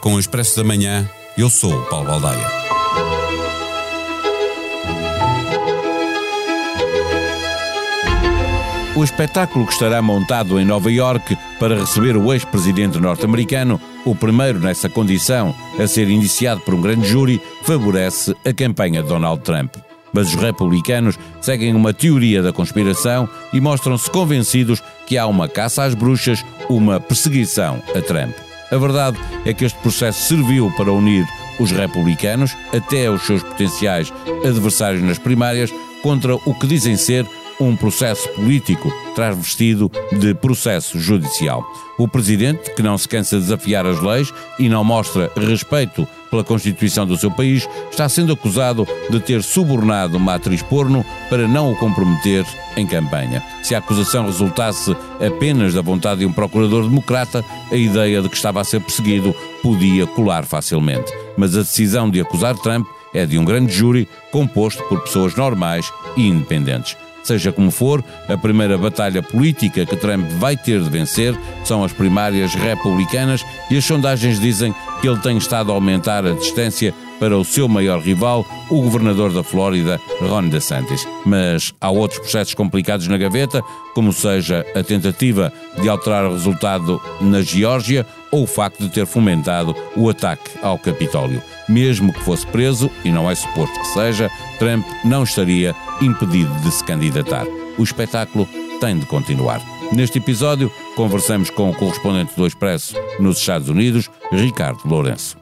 Com o Expresso da Manhã. Eu sou o Paulo Baldaia. O espetáculo que estará montado em Nova Iorque para receber o ex-presidente norte-americano, o primeiro nessa condição a ser indiciado por um grande júri, favorece a campanha de Donald Trump. Mas os republicanos seguem uma teoria da conspiração e mostram-se convencidos que há uma caça às bruxas, uma perseguição a Trump. A verdade é que este processo serviu para unir os republicanos, até os seus potenciais adversários nas primárias, contra o que dizem ser um processo político transvestido de processo judicial. O presidente, que não se cansa de desafiar as leis e não mostra respeito pela Constituição do seu país, está sendo acusado de ter subornado uma atriz porno para não o comprometer em campanha. Se a acusação resultasse apenas da vontade de um procurador democrata, a ideia de que estava a ser perseguido podia colar facilmente. Mas a decisão de acusar Trump é de um grande júri composto por pessoas normais e independentes. Seja como for, a primeira batalha política que Trump vai ter de vencer são as primárias republicanas e as sondagens dizem que ele tem estado a aumentar a distância para o seu maior rival, o governador da Flórida, Ron DeSantis. Mas há outros processos complicados na gaveta, como seja a tentativa de alterar o resultado na Geórgia ou o facto de ter fomentado o ataque ao Capitólio. Mesmo que fosse preso, e não é suposto que seja, Trump não estaria impedido de se candidatar. O espetáculo tem de continuar. Neste episódio, conversamos com o correspondente do Expresso nos Estados Unidos, Ricardo Lourenço.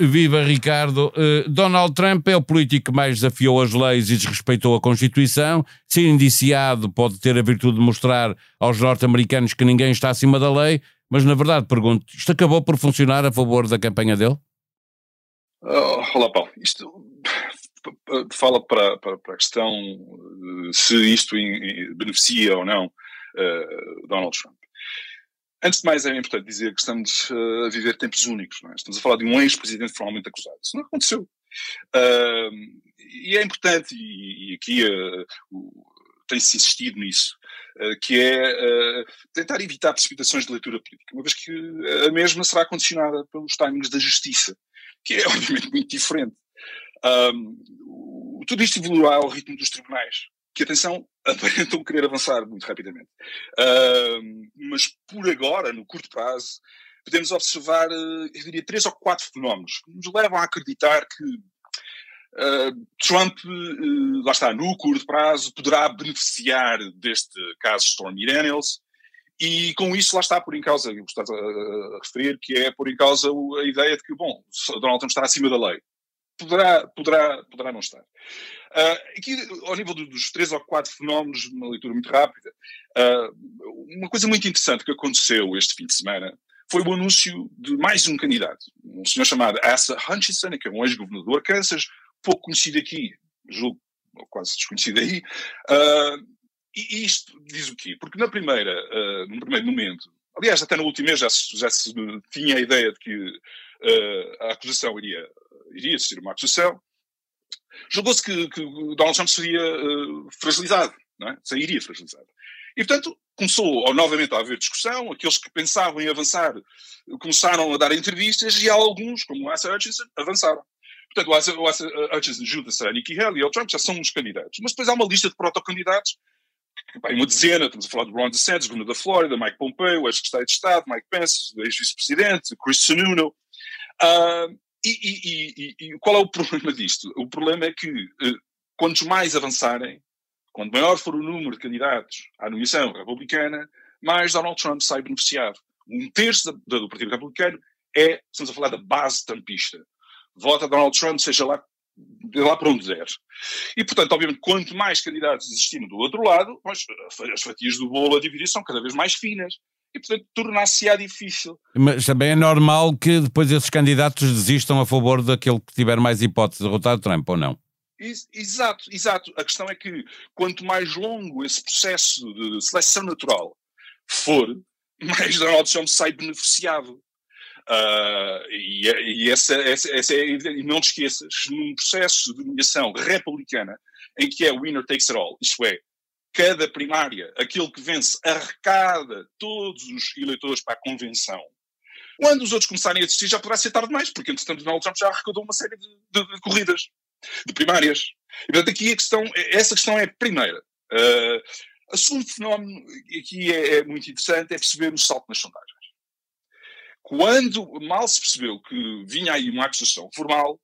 Viva Ricardo. Uh, Donald Trump é o político que mais desafiou as leis e desrespeitou a Constituição. Ser indiciado pode ter a virtude de mostrar aos norte-americanos que ninguém está acima da lei, mas na verdade pergunto, isto acabou por funcionar a favor da campanha dele? Uh, olá, Paulo. Isto fala para, para, para a questão se isto beneficia ou não uh, Donald Trump. Antes de mais, é importante dizer que estamos uh, a viver tempos únicos. É? Estamos a falar de um ex-presidente formalmente acusado. Isso não aconteceu. Uh, e é importante, e, e aqui uh, tem-se insistido nisso, que é tentar evitar precipitações de leitura política, uma vez que a mesma será condicionada pelos timings da justiça, que é obviamente muito diferente. tudo isto evoluirá ao ritmo dos tribunais que, atenção, aparentam querer avançar muito rapidamente. Uh, mas por agora, no curto prazo, podemos observar, uh, eu diria, três ou quatro fenómenos que nos levam a acreditar que uh, Trump, uh, lá está, no curto prazo, poderá beneficiar deste caso Stormy Daniels. E com isso, lá está por em causa, eu estás a, a, referir, que é por em causa a ideia de que, bom, Donald Trump está acima da lei. Poderá, poderá, poderá não estar. Uh, aqui, ao nível dos três ou quatro fenómenos, uma leitura muito rápida, uh, uma coisa muito interessante que aconteceu este fim de semana foi o anúncio de mais um candidato, um senhor chamado Asa Hutchinson, que é um ex-governador de Kansas, pouco conhecido aqui, julgo quase desconhecido aí. Uh, e isto diz o quê? Porque na primeira, uh, no primeiro momento, aliás, até no último mês já se, já se tinha a ideia de que uh, a acusação iria, iria ser uma acusação, julgou-se que, que Donald Trump seria uh, fragilizado, não é? sairia fragilizado. E, portanto, começou novamente a haver discussão, aqueles que pensavam em avançar começaram a dar entrevistas e alguns, como o Asa Hutchinson, avançaram. Portanto, o Asa, Hutchinson junta-se a Nikki Haley e ao Trump, já são uns candidatos. Mas depois há uma lista de protocandidatos, que, uma dezena, estamos a falar de Ron DeSantis, governador da Flórida, Mike Pompeo, ex-secretário de Estado, Mike Pence, ex-vice-presidente, Chris Sununu. Uh, e, e, e, e, qual é o problema disto? O problema é que eh, quantos mais avançarem, quanto maior for o número de candidatos à nomeação republicana, mais Donald Trump sai beneficiado. Um terço da, do Partido Republicano é, estamos a falar da base tampista. Vota Donald Trump, seja lá, lá para onde der. E, portanto, obviamente, quanto mais candidatos existirem do outro lado, as fatias do bolo a dividir são cada vez mais finas. E, portanto, tornar-se-á difícil. Mas também é normal que depois esses candidatos desistam a favor daquele que tiver mais hipótese de derrotar Trump, ou não? Exato, exato. A questão é que quanto mais longo esse processo de seleção natural for, mais Donald Trump sai beneficiado. Uh, e, e essa, essa, essa é, e não te esqueças, num processo de nomeação republicana, em que é winner takes it all, isto é, cada primária, aquele que vence, arrecada todos os eleitores para a convenção. Quando os outros começarem a desistir, já poderá ser tarde demais, porque entretanto Donald Trump já arrecadou uma série de, de, de corridas, de primárias. E portanto aqui a questão, essa questão é a primeira. Uh, segundo fenómeno aqui é, é, muito interessante, é perceber o salto nas sondagens. Quando mal se percebeu que vinha aí uma acusação formal,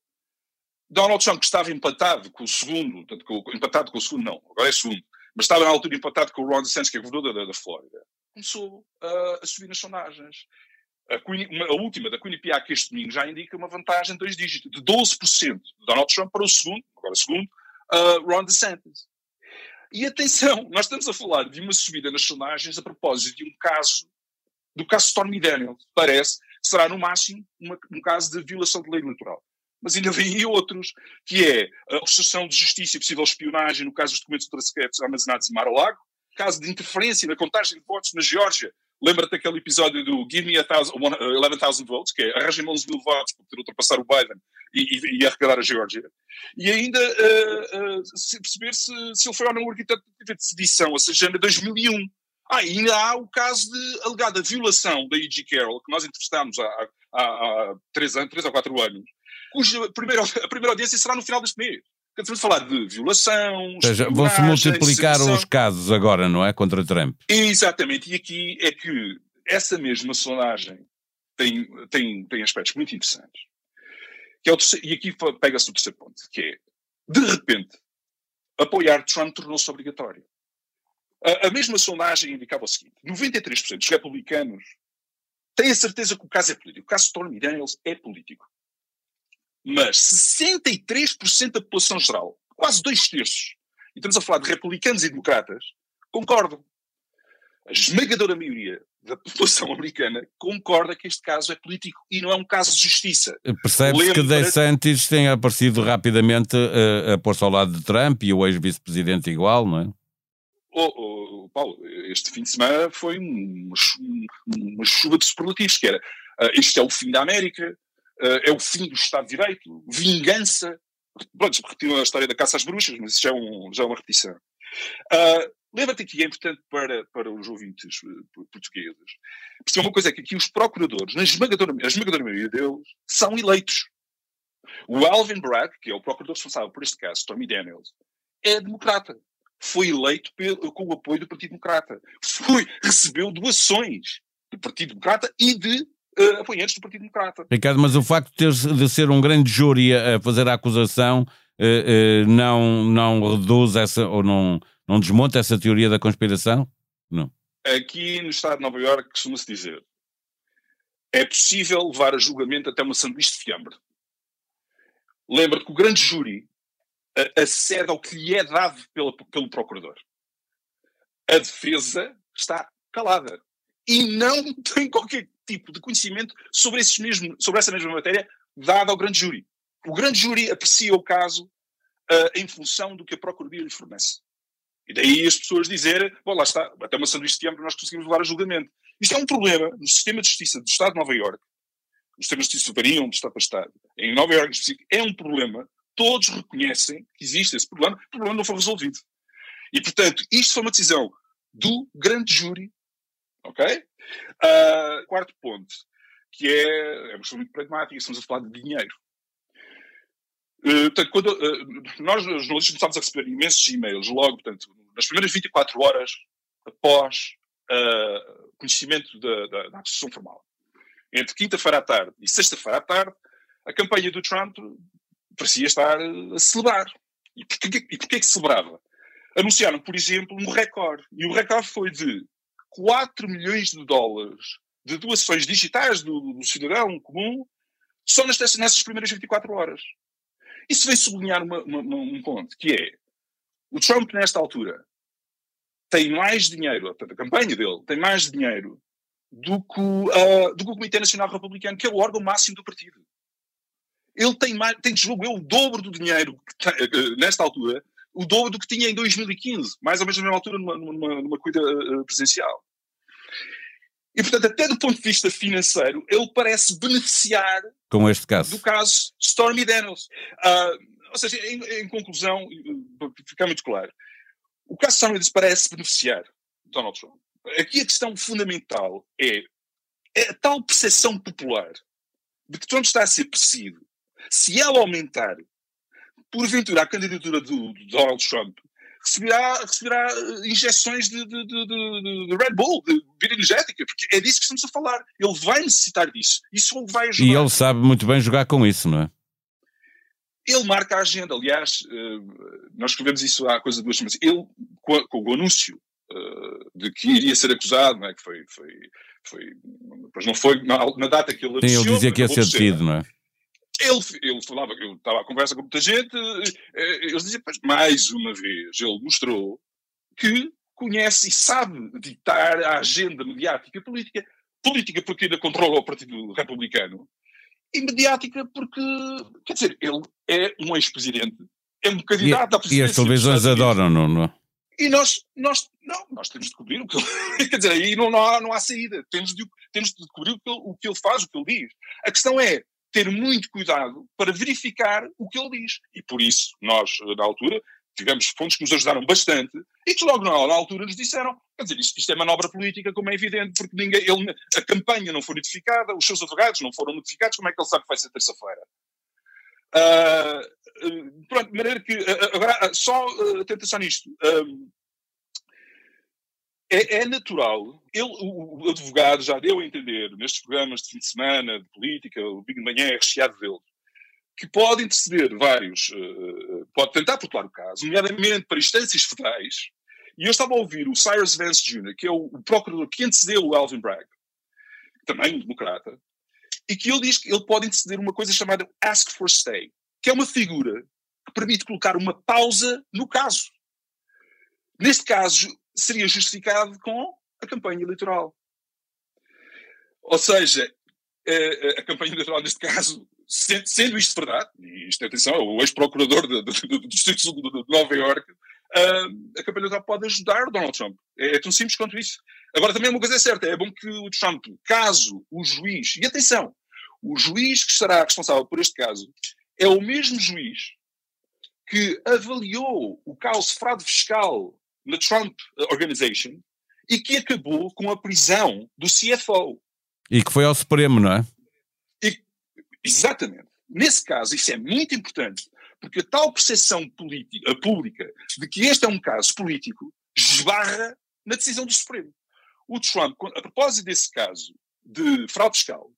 Donald Trump, que estava empatado com o segundo, empatado com o segundo não, agora é segundo, mas estava na altura empatado com o Ron DeSantis, que é governador da, da Flórida, começou uh, a subir nas sondagens. A, Queen, uma, a, última, da Quinnipiac, este domingo, já indica uma vantagem de dois dígitos, de 12% de Donald Trump para o segundo, agora segundo, uh, Ron DeSantis. E atenção, nós estamos a falar de uma subida nas sondagens a propósito de um caso, do caso Stormy Daniels, parece, será no máximo uma, um caso de violação de lei eleitoral mas ainda aí outros, que é a obstrução de justiça e possível espionagem no caso dos documentos ultrasecretos armazenados em Mar-a-Lago, caso de interferência na contagem de votos na Geórgia, lembra-te daquele episódio do Give Me 11,000 votes, que é arranjem 11 mil votos para poder ultrapassar o Biden e, e, e arrecadar a Geórgia. E ainda uh, uh, se perceber se, se ele foi ou não arquiteto de sedição, ou seja, em 2001. Ah, ainda há o caso de alegada violação da E.G. Carroll, que nós entrevistámos há, há, há três, anos, três ou quatro anos, cuja primeira, a primeira audiência será no final deste mês. Estamos a falar de violação. vão-se multiplicar os casos agora, não é? Contra Trump. Exatamente. E aqui é que essa mesma sondagem tem, tem, tem aspectos muito interessantes. Que é o terceiro, e aqui pega-se o terceiro ponto, que é, de repente, apoiar Trump tornou-se obrigatório. A, a, mesma sondagem indicava o seguinte: 93% dos republicanos têm a certeza que o caso é político. O caso Stormy Daniels é político mas 63% da população geral, quase dois terços, e estamos a falar de republicanos e democratas, concordam. A esmagadora maioria da população americana concorda que este caso é político e não é um caso de justiça. Percebe-se que DeSantis tem aparecido rapidamente a, a pôr-se ao lado de Trump e o ex-vice-presidente igual, não é? Oh, oh, Paulo, este fim de semana foi uma, uma chuva de superlativos, que era uh, este é o fim da América, é o fim do Estado de Direito, vingança. Pronto, repetiram a história da caça às bruxas, mas isso já é, um, já é uma repetição. Uh, Lembra-te que é importante para, para os ouvintes uh, portugueses perceber uma coisa: é que aqui os procuradores, na esmagadora, a esmagadora maioria deles, são eleitos. O Alvin Bragg, que é o procurador responsável por este caso, Tommy Daniels, é democrata. Foi eleito pelo, com o apoio do Partido Democrata. Foi, recebeu doações do Partido Democrata e de uh, apoiantes do Partido Democrata. Ricardo, mas o facto de, ter, de ser um grande júri a fazer a acusação uh, uh, não, não reduz essa, ou não, não desmonta essa teoria da conspiração? Não. Aqui no Estado de Nova Iorque costuma-se dizer é possível levar a julgamento até uma sanduíche de fiambre. Lembra-te que o grande júri acede ao que lhe é dado pela, pelo procurador. A defesa está calada e não tem qualquer tipo de conhecimento sobre, esses mesmo, sobre essa mesma matéria dada ao grande júri. O grande júri aprecia o caso uh, em função do que a Procuradoria lhe fornece. E daí as pessoas dizerem, bom, lá está, até uma sanduíche de nós conseguimos levar a julgamento. Isto é um problema no sistema de justiça do Estado de Nova Iorque, os sistemas de justiça variam de Estado para Estado, em Nova Iorque específico, é um problema, todos reconhecem que existe esse problema, o problema não foi resolvido. E, portanto, isto foi uma decisão do grande júri Ok? Uh, quarto ponto, que é, é uma questão muito pragmática, estamos a falar de dinheiro. Uh, portanto, quando, uh, nós, jornalistas, começámos a receber imensos e-mails logo, portanto, nas primeiras 24 horas após uh, conhecimento da, da, da formal. Entre quinta-feira à tarde e sexta-feira à tarde, a campanha do Trump parecia estar a celebrar. E porquê, e porquê que celebrava? Anunciaram, por exemplo, um recorde. E o recorde foi de 4 milhões de dólares de doações digitais do, do cidadão comum só nestas, nessas primeiras 24 horas. Isso vem sublinhar uma, uma, um ponto, que é o Trump, nesta altura, tem mais dinheiro, a campanha dele tem mais dinheiro do que, uh, do que o Comitê Nacional Republicano, que é o órgão máximo do partido. Ele tem, mais, tem deslogo, o dobro do dinheiro tem, uh, nesta altura, o dobro do que tinha em 2015, mais ou menos na mesma altura numa, numa, numa corrida uh, presidencial. E, portanto, até do ponto de vista financeiro, ele parece beneficiar com este caso. do caso Stormy Daniels. Uh, ou seja, em, em, conclusão, para ficar muito claro, o caso Stormy Daniels parece beneficiar Donald Trump. Aqui a questão fundamental é, é a tal percepção popular de que Trump está a ser perseguido. Se ela aumentar, porventura, a candidatura do, do Donald Trump, receberá, receberá eh, injeções de, de, de, de, Red Bull, de bebida energética, porque é disso que estamos a falar. Ele vai necessitar disso. Isso o vai ajudar. E ele sabe muito bem jogar com isso, não é? Ele marca a agenda. Aliás, eh, nós escrevemos isso há coisa de duas semanas. Ele, com, o anúncio eh, de que iria ser acusado, não é? que foi, foi, foi, mas não foi na, na data que ele anunciou. Sim, ele dizia que ia ser detido, não é? Ele, ele falava, eu estava à conversa com muita gente, eh, eles diziam, pois, mais uma vez, ele mostrou que conhece e sabe ditar a agenda mediática política. Política porque ainda controla o Partido Republicano. E mediática porque, quer dizer, ele é um ex-presidente, é um candidato e, à presidência. E as televisões adoram, não, não? E nós, nós, não, nós temos de descobrir o que ele. Quer dizer, aí não, não, há, não há saída. Temos de, temos de descobrir o que, ele, o que ele faz, o que ele diz. A questão é, ter muito cuidado para verificar o que ele diz. E por isso, nós, na altura, tivemos fontes que nos ajudaram bastante e que logo na, altura nos disseram, quer dizer, isto, isto, é manobra política, como é evidente, porque ninguém, ele, a campanha não foi notificada, os seus advogados não foram notificados, como é que ele sabe que vai ser terça-feira? Uh, pronto, de maneira que, uh, agora, só uh, atenção nisto. É, é, natural, ele, o, o, advogado já deu a entender nestes programas de fim de semana, de política, o Big de Manhã é recheado dele, que pode interceder vários, uh, pode tentar protelar o caso, nomeadamente para instâncias federais, e eu estava a ouvir o Cyrus Vance Jr., que é o, o procurador que antecedeu o Alvin Bragg, também um democrata, e que ele diz que ele pode interceder uma coisa chamada ask for stay, que é uma figura que permite colocar uma pausa no caso. Neste caso, seria justificado com a campanha eleitoral. Ou seja, a, a campanha eleitoral, neste caso, sendo, isto verdade, e isto, atenção, é o ex-procurador do, Distrito de Nova Iorque, uh, a campanha eleitoral pode ajudar Donald Trump. É, é, tão simples quanto isso. Agora, também uma coisa é certa, é bom que o Trump, caso o juiz, e atenção, o juiz que estará responsável por este caso é o mesmo juiz que avaliou o caos fraude fiscal na Trump Organization e que acabou com a prisão do CFO. E que foi ao Supremo, não é? E, exatamente. Nesse caso, isso é muito importante, porque a tal percepção política, pública de que este é um caso político esbarra na decisão do Supremo. O Trump, a propósito desse caso de fraude fiscal,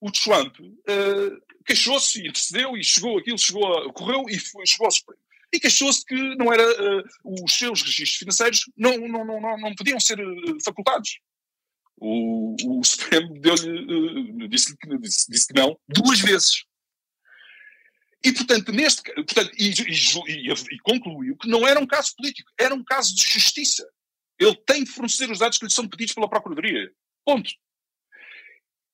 o Trump uh, queixou-se, intercedeu e chegou, aquilo chegou, a, correu e foi, chegou ao Supremo e queixou-se que não era, uh, os seus registros financeiros não, não, não, não podiam ser uh, facultados. O, o Supremo uh, disse, disse, disse, que não duas vezes. E, portanto, neste, portanto e, e, e, e, concluiu que não era um caso político, era um caso de justiça. Ele tem de fornecer os dados que lhe são pedidos pela Procuradoria. Ponto.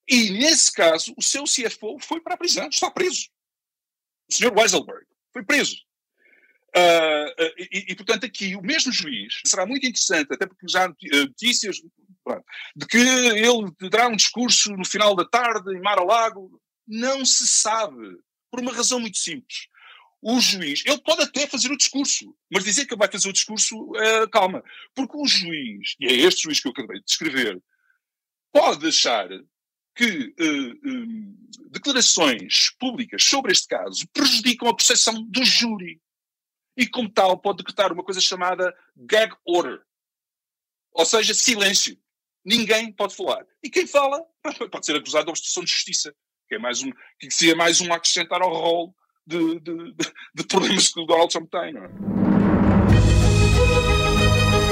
E, nesse caso, o seu CFO foi para a prisão, está preso. O Sr. Weiselberg foi preso. Uh, e, e, portanto, aqui o mesmo juiz será muito interessante, até porque já há notícias de que ele terá um discurso no final da tarde em Mar-a-Lago. Não se sabe, por uma razão muito simples. O juiz, ele pode até fazer o discurso, mas dizer que ele vai fazer o discurso, uh, calma. Porque o juiz, e é este juiz que eu acabei de descrever, pode achar que declarações públicas sobre este caso prejudicam a percepção do júri e, como tal, pode decretar uma coisa chamada gag order. Ou seja, silêncio. Ninguém pode falar. E quem fala pode ser acusado de obstrução de justiça, que é mais um, que seria mais um acrescentar ao rol de, de, de, de problemas que o Donald Trump tem. Não é?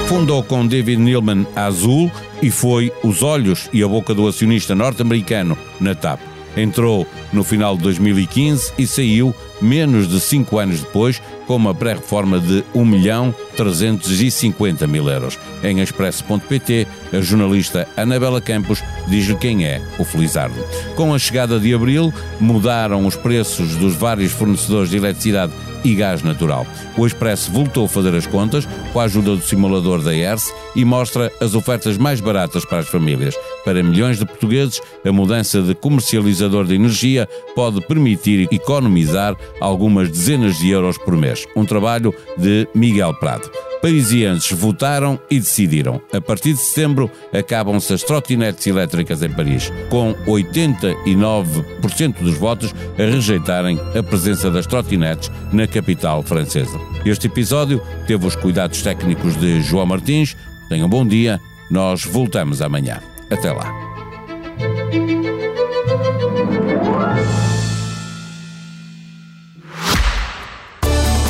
Fundou com David Neilman a Azul e foi os olhos e a boca do acionista norte-americano na TAP. Entrou no final de 2015 e saiu menos de cinco anos depois, com uma pré-reforma de 1 milhão 350 mil euros. Em expresso.pt, a jornalista Anabela Campos diz-lhe quem é o Felizardo. Com a chegada de abril, mudaram os preços dos vários fornecedores de eletricidade e gás natural. O Expresso voltou a fazer as contas com a ajuda do simulador da ERSE e mostra as ofertas mais baratas para as famílias. Para milhões de portugueses, a mudança de comercializador de energia pode permitir economizar algumas dezenas de euros por mês. Um trabalho de Miguel Prado. Parisienses votaram e decidiram. A partir de setembro acabam-se as trotinetes elétricas em Paris, com 89% dos votos a rejeitarem a presença das trotinetes na capital francesa. Este episódio teve os cuidados técnicos de João Martins. Tenham um bom dia, nós voltamos amanhã. Até lá.